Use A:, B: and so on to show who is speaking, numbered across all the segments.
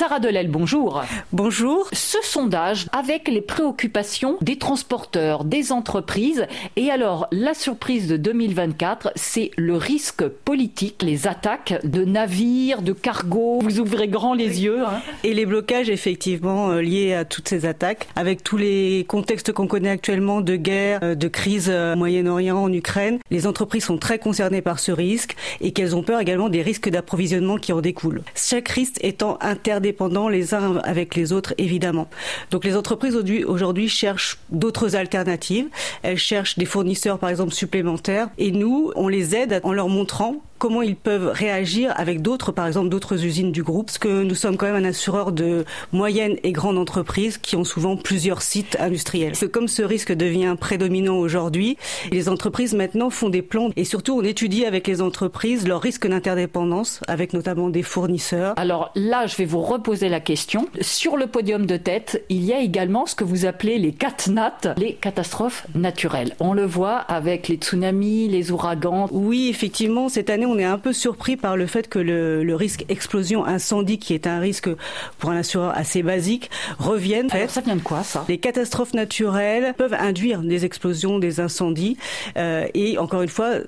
A: Sarah Delel, bonjour.
B: Bonjour.
A: Ce sondage avec les préoccupations des transporteurs, des entreprises. Et alors, la surprise de 2024, c'est le risque politique, les attaques de navires, de cargos. Vous ouvrez grand les yeux. Hein.
B: Et les blocages, effectivement, euh, liés à toutes ces attaques, avec tous les contextes qu'on connaît actuellement de guerre, euh, de crise euh, au Moyen-Orient, en Ukraine. Les entreprises sont très concernées par ce risque et qu'elles ont peur également des risques d'approvisionnement qui en découlent. Chaque risque étant les uns avec les autres, évidemment. Donc les entreprises aujourd'hui cherchent d'autres alternatives. Elles cherchent des fournisseurs, par exemple, supplémentaires. Et nous, on les aide en leur montrant comment ils peuvent réagir avec d'autres, par exemple d'autres usines du groupe, parce que nous sommes quand même un assureur de moyennes et grandes entreprises qui ont souvent plusieurs sites industriels. que comme ce risque devient prédominant aujourd'hui, les entreprises maintenant font des plans et surtout on étudie avec les entreprises leur risque d'interdépendance, avec notamment des fournisseurs.
A: Alors là, je vais vous reposer la question. Sur le podium de tête, il y a également ce que vous appelez les CatNat, les catastrophes naturelles. On le voit avec les tsunamis, les ouragans.
B: Oui, effectivement, cette année on est un peu surpris par le fait que le, risque explosion incendie, qui est un risque pour un assureur assez basique, revienne.
A: Alors ça vient de quoi ça?
B: Les catastrophes naturelles peuvent induire des explosions, des incendies, euh, et encore une fois,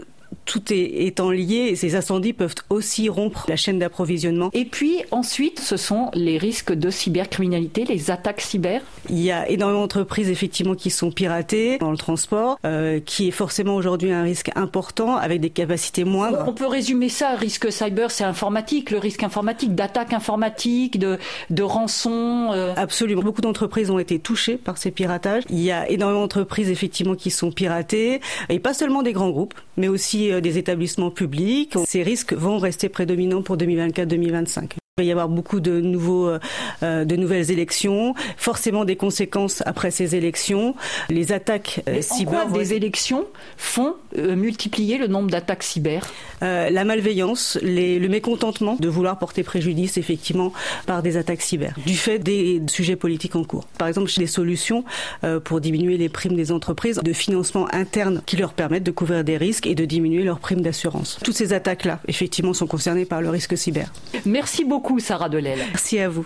B: tout est étant lié, ces incendies peuvent aussi rompre la chaîne d'approvisionnement.
A: Et puis ensuite, ce sont les risques de cybercriminalité, les attaques cyber.
B: Il y a énormément d'entreprises effectivement qui sont piratées dans le transport, euh, qui est forcément aujourd'hui un risque important avec des capacités moindres.
A: On peut résumer ça, risque cyber, c'est informatique, le risque informatique, d'attaque informatique, de, de rançon.
B: Euh. Absolument. Beaucoup d'entreprises ont été touchées par ces piratages. Il y a énormément d'entreprises effectivement qui sont piratées, et pas seulement des grands groupes, mais aussi euh, des établissements publics. Ces risques vont rester prédominants pour 2024-2025. Il va y avoir beaucoup de nouveaux, euh, euh, de nouvelles élections, forcément des conséquences après ces élections. Les attaques
A: euh, cyber. En des élections font multiplier le nombre d'attaques cyber?
B: La malveillance, les, le mécontentement de vouloir porter préjudice effectivement par des attaques cyber, du fait des sujets politiques en cours. Par exemple, des solutions pour diminuer les primes des entreprises de financement interne qui leur permettent de couvrir des risques et de diminuer leurs primes d'assurance. Toutes ces attaques-là, effectivement, sont concernées par le risque cyber.
A: Merci beaucoup beaucoup, Sarah Delel.
B: Merci à vous.